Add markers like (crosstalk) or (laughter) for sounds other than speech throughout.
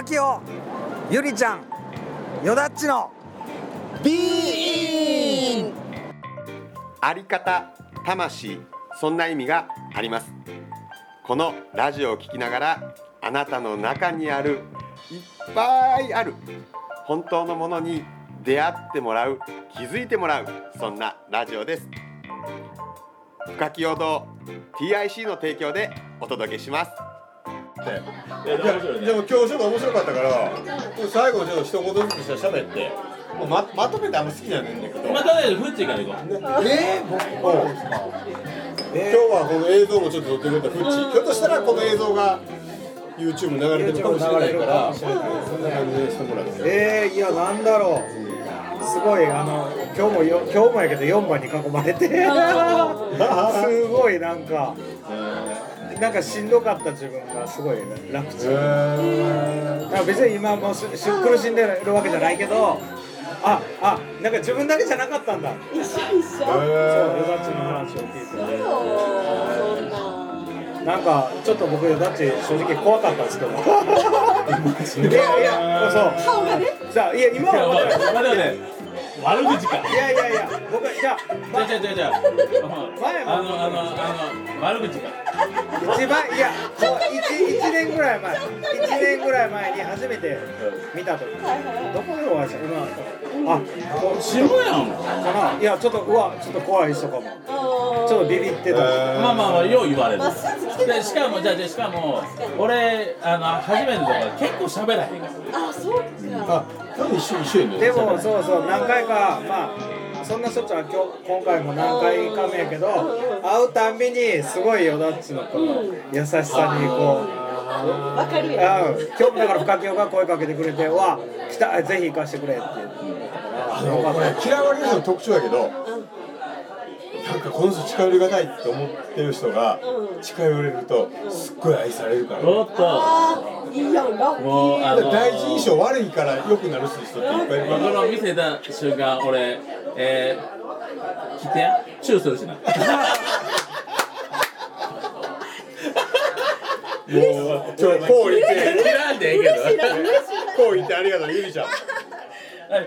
深きよゆりちゃんよだっちのビーン。あり方魂そんな意味があります。このラジオを聞きながらあなたの中にあるいっぱいある本当のものに出会ってもらう気づいてもらうそんなラジオです。深き陽道 TIC の提供でお届けします。いやでも今日ちょっと面白かったから最後ちょっと一言ずつしゃべって。もうままとめてあんま好きじゃないんだけど。またね、フッチから行こう。えー、僕も。今日はこの映像もちょっと撮ってくれたフッチひょっとしたらこの映像が YouTube 流れてるかもしれないからそんな感じでしてもらって。えー、いやなんだろう。すごいあの今日もよ今日もやけど4番に囲まれて。(laughs) すごいなんかなんかしんどかった自分がすごい楽ちん。なんか別に今もうしし苦しんでるわけじゃないけどああなんか自分だけじゃなかったんだ。一緒一緒。そうヨダッチの話を聞いてそんな。なんかちょっと僕ヨダッチ正直怖かったんですけど。(laughs) いやいやそう。顔がね。じゃあいや今はまあ、まだね、悪口か。いやいやいや僕じゃあじゃじゃじゃじゃ前もあの、あの、あの、悪口か。一番いやこう一一年ぐらい前。一年ぐらい前に初めて見た時どこでお会いした今あこう白やん。かないやちょっとうわちょっと怖い人かもちょっとビビってた。まあまあまあ、よう言われる。で、しかも、じゃあ、じゃあしかも、俺、あの、初めてとか、結構喋らへんから。あそうか。あ多分一緒一緒やね。でもそうそう何回かまあそんなしょっちゅうは今日今回も何回か目やけど会うたんびにすごいよだっちのこの優しさにこう。わかるやん。あ今日だから深清が声かけてくれて「わ来たぜひ行かしてくれ」って言ってたから。よかこ嫌われる人の特徴やけどなんかこの人近寄りがたいって思ってる人が近寄れるとすっごい愛されるから。おっと、いいやんラッキもう、あの、第一印象悪いから良くなる人っていっぱいいる。からこの見せた瞬間、俺、えー、来て。や、チューするしな。(laughs) もうちょこう言って切らんでええけど。こう言っ (laughs) てありがとうゆりちゃん。え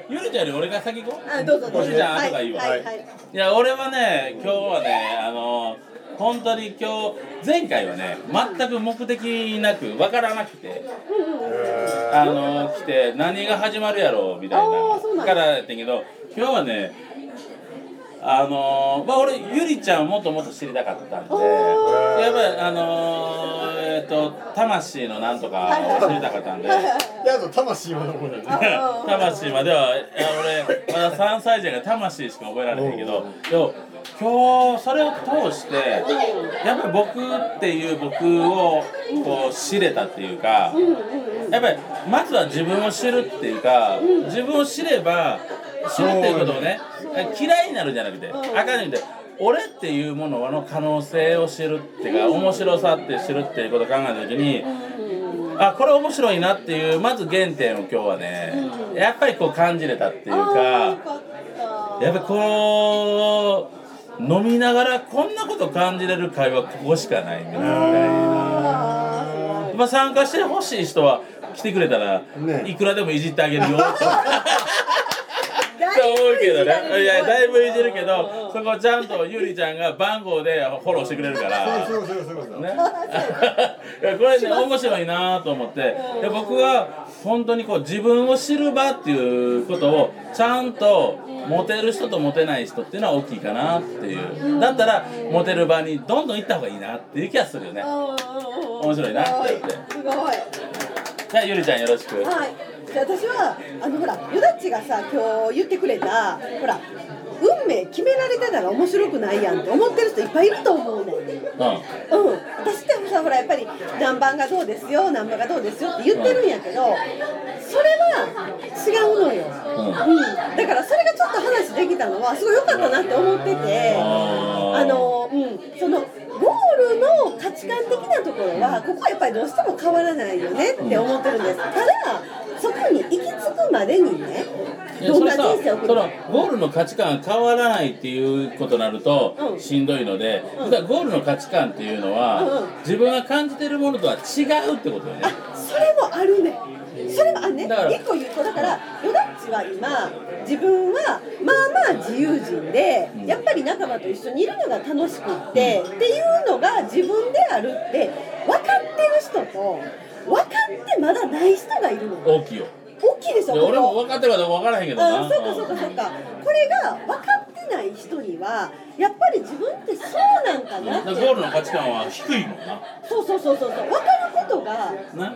ゆりちゃんより俺が先行こう。あどうぞどうぞ。ゆりちゃん後がいいわ。はいはいはい。いや俺はね今日はねあの本当に今日前回はね全く目的なく分からなくてあの来て何が始まるやろうみたいあーそうなからやったんけど今日はねあのまあ俺ゆりちゃんをもっともっと知りたかったんであやっぱりあのえっ、と魂のなんとかを知りたかったんで。であと魂はどこだよね魂まではいや俺まだ3歳児やから魂しか覚えられへんけどでも今日それを通してやっぱり僕っていう僕をこう知れたっていうかやっぱりまずは自分を知るっていうか自分を知れば知るっていうことをね。嫌いになるんじゃなくてあかんねんて。俺っていうものの可能性を知るっていうか面白さって知るっていうことを考えた時にあこれ面白いなっていうまず原点を今日はねやっぱりこう感じれたっていうかやっぱりこう飲みながらこんなこと感じれる会話ここしかないみたいな。まあ参加してほしい人は来てくれたらね。いくらでもいじってあげるよ (laughs) と思うけどね。いやだいぶいじるけどそこちゃんとゆりちゃんが番号でフォローしてくれるから。そうそうそうそうそうね、いやこれね面白いなと思ってで僕は本当にこう自分を知る場っていうことをちゃんとモテる人とモテない人っていうのは大きいかなっていうだったらモテる場にどんどん行った方がいいなっていう気がするよね面面白いなって思ってすごいじゃあゆりちゃんよろしくはいで私はあのほらヨダッチがさ今日言ってくれたほら運命決められてたら面白くないやんって思ってる人いっぱいいると思うねん。ううん、私ってさほらやっぱり何番がどうですよ何番がどうですよって言ってるんやけどそれは違うのよ、うん。だからそれがちょっと話できたのはすごい良かったなって思っててあの、うん、そのゴールの価値観的なところはここはやっぱりどうしても変わらないよねって思ってるんです。ただくまでにねどんな人生を送そのゴールの価値観変わらないっていうことになるとうん。しんどいので、うん。ゴールの価値観っていうのは、うんうん。自分が感じてるものとは違うってことよね。あそれもあるね。それもあんね一個言うとだからヨダッチは今自分はまあまあ自由人でうん。やっぱり仲間と一緒にいるのが楽しくってっていうのが自分であるって分かってる人と分かってまだない人がいるの。大きいよ。大きいでしょ俺も分かってるかどうか分からへんけどな。あそうかそうかそうか。これが分かってない人にはやっぱり自分ってそうなんかなって。ゴールの価値観は低いもんな。そうそうそうそうそう。分かることがな？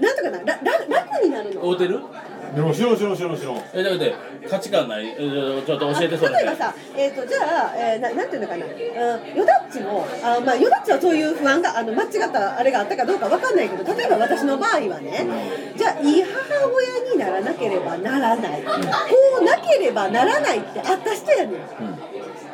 なんとかならら楽になるの。合うてる？もちろんもちろんもちろんもちろんえだって価値観ない。えちょっと教えてそれあ例えばさ、えー、とじゃあ、えーななんていうのかな、うん、ヨダッチもあ、まあ、ヨダッチはそういう不安があの間違ったあれがあったかどうかわかんないけど例えば私の場合はねじゃあいい母親にならなければならない、こうなければならないってあった人やねん。うん、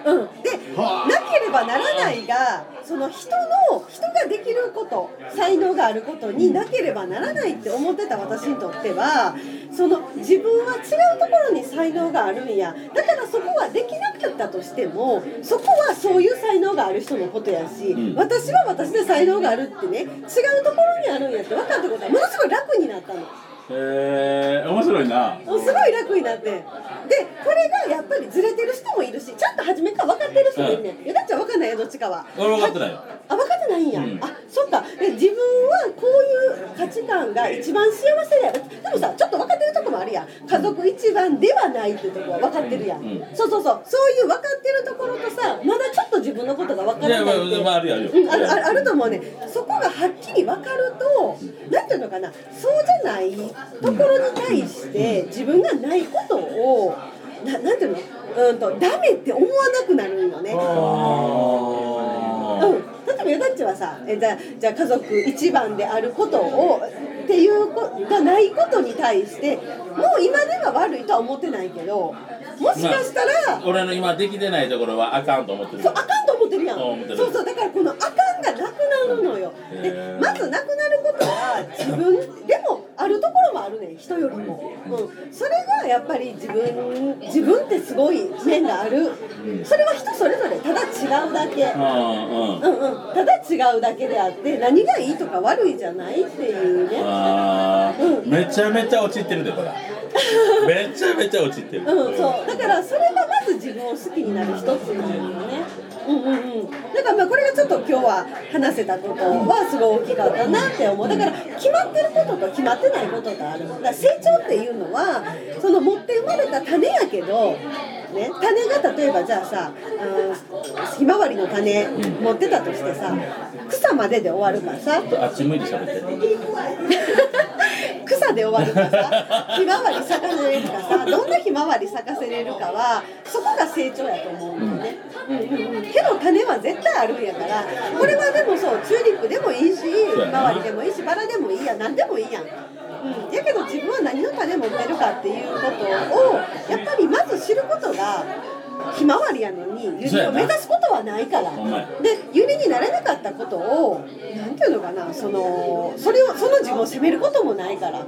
でなければならないがその人の人ができること才能があることになければならないって思ってた私にとってはその自分は違うところに才能があるんや。だからそこはできなかったとしてもそこはそういう才能がある人のことやし、ん。私は私で才能があるってね違うところにあるんやって分かったことはものすごい楽になったの。えー、面白いな。すごい楽になって。でこれがやっぱりずれてる人もいるしちゃんと初めから分かってる人もいるねん、えだっちゃん分かんないよどっちかは。俺分かってないよ。あ分かないん。や、うん。あそっか。で自分はこういう価値観が一番幸せだよ。でもさちょっと分かってるとこもあるやん。家族一番ではないってとこは分かってるやん、うん。そうそうそう。そういう分かってるところとさまだちょっと自分のことが分からないって。いやまあるよあるようんあるあるあると思うね。そこがはっきり分かるとなんていうのかな。そうじゃないところに対して自分がないことをななんていうの？うんとダメって思わなくなるよね。あうん、例えばヨダッチはさ。えじゃあじゃあ家族一番であることをっていうこがないことに対してもう今では悪いとは思ってないけどもしかしたら、ー俺の今できてないところはあかんと思ってるそうあかんと思ってるやん。そうそうだからこのあかんがなくなるのよ。でまずなくなることは自分でもあるところもあるねん人よりも、うん、それがやっぱり自分自分ってすごい面がある。それは人それぞれただ違うだけ。うんうん。ただ違うだけであって何がいいとか悪いじゃないっていうね。あ。ーうん。めちゃめちゃ落ちてるでこれ。(laughs) めちゃめちゃ落ちてる。うん、そう。だからそれがまず自分を好きになる一つなんよねうんうんうんだからまあこれがちょっと今日は話せたことはすごい大きかったなって思う。だから決まってることと決まってないことがあるだから成長っていうのはその持って生まれた種やけどね、種が例えばじゃあさ、うん、ひまわりの種持ってたとしてさ草までで終わるからさあっち向いて喋って (laughs) 草で終わるかさひまわり咲かせれるかさどんなひまわり咲かせれるかはそこが成長やと思うんだよね、けど種は絶対あるんやからこれはでもそうチューリップでもいいしひまわりでもいいしバラでもいいや何でもいいやん。うん、やけど自分は何の種持ってるかっていうことをやっぱりまず知ることがひまわりやのにユリを目指すことはないから。でユリになれなかったことをなんていうのかなそのそれをその自分を責めることもないから。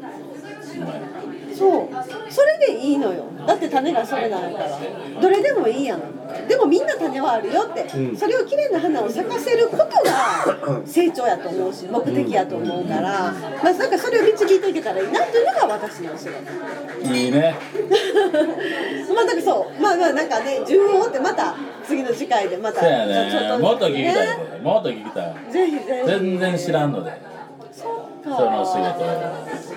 そう。それでいいのよだって種がそれなんから。どれでもいいやん。でもみんな種はあるよって、うん。それをきれいな花を咲かせることが成長やと思うし目的やと思うから、まあ、なんかそれを導いていけたらいいなっていうのが私の仕事いいね。(laughs) まあなんかそう。まあまあなんかね順を追ってまた次の次回でまたそうやね。もっと聞きたいもっと聞きたいぜひぜひ。全然知らんので。そうか。その仕事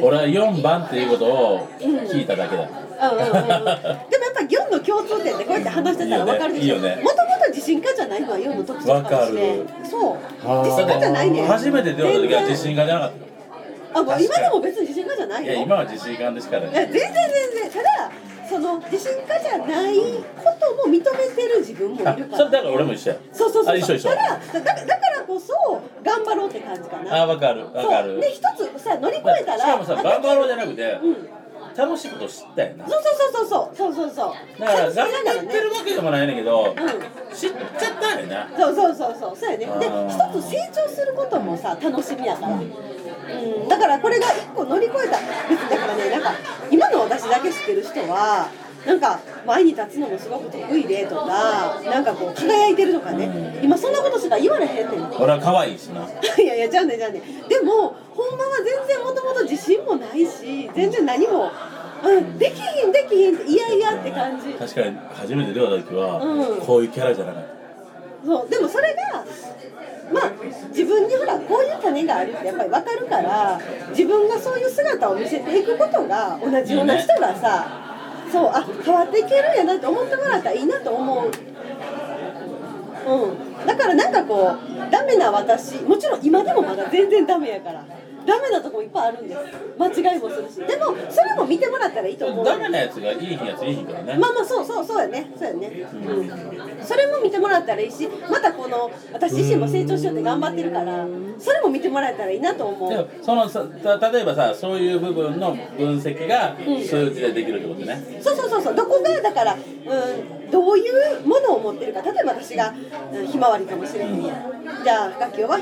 俺は4番っていうことを聞いただけだ。うんうんうんうん。でもやっぱり4の共通点でこうやって話してたら分かるでしょ。もともと自信家じゃないのは4の特徴かもしれそう。自信家じゃないね。ん初めて出た時は自信が出なかっあもう今でも別に自信家じゃないよたいや今は自信がでしかないいや全然全然。ただその自信家じゃないことも認めてる自分もいるあから。それだから俺も一緒や。そうそうそうただだだだからこそ頑張ろうって感じかな。あ分かる分かる。で一つさ乗り越えたらしかもさ頑張ろうじゃなくてうん。楽しいこと知ったよな。そうそうそうそうそう。そうそうだから頑張ってるわけでもないねんけど、うん。知っちゃったよなそうそうそうそう。そうやね。で一つ成長することもさ楽しみやから、うん、だからこれが一個乗り越えた。別にだからねなんか今の私だけ知ってる人はなんか前に立つのもすごく得意でとかなんかこう輝いてるとかね。今そんなことしか言われへんねん俺は可愛いしな。(laughs) いやいやじゃあねじゃあねでもほんまは全然もともと自信もないし全然何も、うん、できひんできひんっていやいやって感じ。確かに初めて出た時は、うん。こういうキャラじゃなかった。そう。でもそれがまあ自分にほらこういう種があるってやっぱり分かるから自分がそういう姿を見せていくことが同じような人がさそうあ変わっていけるんやなって思ってもらったらいいなと思う。うん、だからなんかこうダメな私。もちろん今でもまだ全然ダメやから。ダメなとこもいっぱいあるんです。間違いもするし。でもそれも見てもらったらいいと思う。ダメなやつがいいやついいからね、まあまあそうそうそうやね。そうやね、うん、それも見てもらったらいいしまたこの私自身も成長しようって頑張ってるからそれも見てもらえたらいいなと思う。その例えばさそういう部分の分析が数字でできるってことね、そうそうそうそう。どこがだから、うん、どういうものを持ってるか。例えば私が、うん、ひまわりかもしれへんやん。じゃあ深清は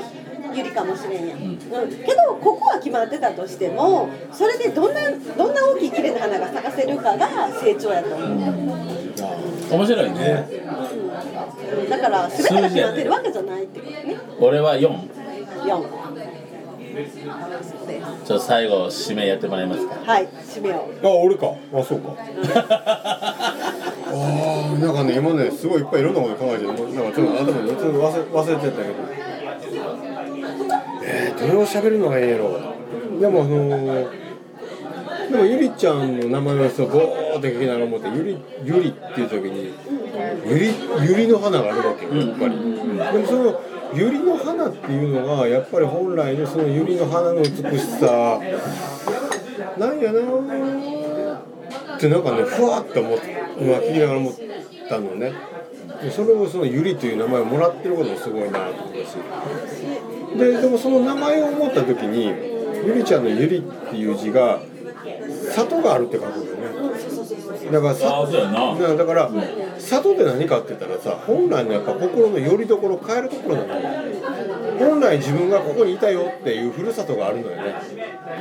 ゆりかもしれんやん、うん、けどここは決まってたとしてもそれでどんなどんな大きい綺麗な花が咲かせるかが成長やと思う、面白いね。うん。だから全てが決まってるわけじゃないってことね。俺は4 4ちょっと最後締めやってもらえますか？はい締めようあ俺か。あそうか。あーなんかね今ねすごいいっぱいいろんなこと考えてる。なんかちょっと頭にちょっと忘れ忘れてたけどえー、どれを喋るのがいいんやろでもあのーでもゆりちゃんの名前をそうボーって聞きながら思ってゆりゆりっていう時にゆりゆりの花があるわけよやっぱり、でもそのゆりの花っていうのがやっぱり本来のそのゆりの花の美しさなんやなー。ってなんかねふわっと思って、まあ、聞きながら思ったのねでそれをそのゆりという名前をもらってることもすごいなと思ったしででもその名前を思った時にゆりちゃんのゆりっていう字が里があるって書くんだよね。だからさだから里って何かって言ったらさ本来のやっぱ心の拠り所変えるところなのよ。本来自分がここにいたよっていうふるさとがあるのよね。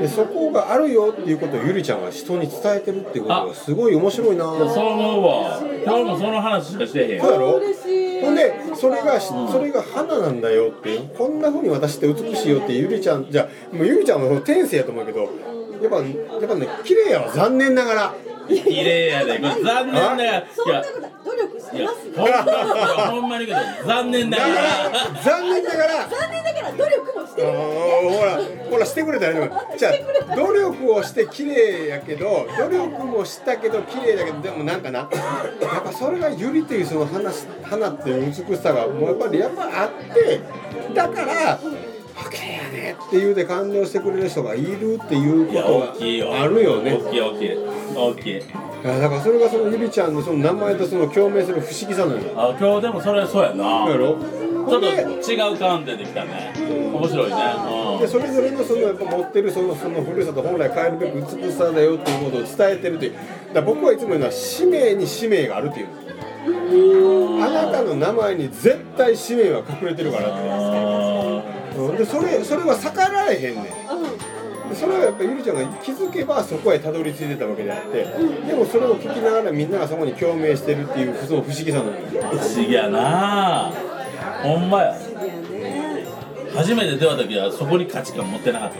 でそこがあるよっていうことをゆりちゃんが人に伝えてるっていうことがすごい面白いな。そう思うわ今日もその話しかしてへんそうやろ？嬉しい。ほんでそれがそれが花なんだよってこんな風に私って美しいよってゆりちゃんじゃあもうゆりちゃんの天性やと思うけどやっぱやっぱね綺麗やわ残念ながら。綺麗やで。これ残念ながら。いやそんなこと努力してますよ。ほんまいやほんまにけど残念ながら。残念ながら (laughs) 残念ら努力もしてあるーほらほらしてくれたらいいの。じゃあ努力をして綺麗やけど努力もしたけど綺麗だけどでもなんかなやっぱそれがゆりというその花花っていう美しさがもうやっぱりやっぱあってだからあ綺麗やねっていうで感動してくれる人がいるっていうことがあるよね。大きい大きい。大きいいやだからそれがそのゆりちゃんのその名前とその共鳴する不思議さなのよ。あ今日でもそれそうやな。そうやろ？ちょっと違う観点できたね。面白いね。でそれぞれのそのやっぱ持ってるそのそのふるさと本来変えるべき美しさだよっていうことを伝えてるという。だ僕はいつも言うのは使命に使命があるっていう。あなたの名前に絶対使命は隠れてるからってあうんでそれそれは逆らえへんねん。でそれはやっぱゆりちゃんが気づけばそこへたどり着いてたわけであって。でもそれを聞きながらみんながそこに共鳴してるっていうその不思議さなのよ。ー不思議やなほんまや。初めて出た時はそこに価値観持ってなかった。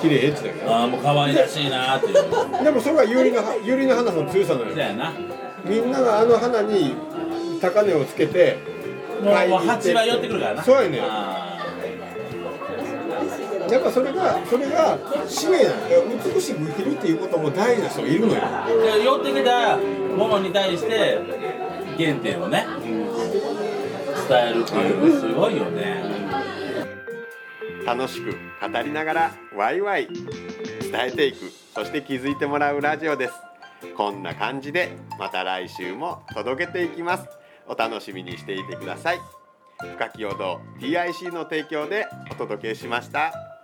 綺麗って言ってたけああもう可愛らしいなーっていう。どでもそれがゆりのゆりの花の強さなのよそうやな。みんながあの花に高値をつけてもう買いに行もう蜂は寄ってくるからな。そうやねやっぱそれがそれが使命なのよ美しく生きるっていうことも大事な人がいるのよ。寄ってきたものに対して原点をね伝えるっていうのすごいよね。楽しく語りながらワイワイ伝えていく。そして気づいてもらうラジオです。こんな感じでまた来週も届けていきます。お楽しみにしていてください。深き堂 TIC の提供でお届けしました。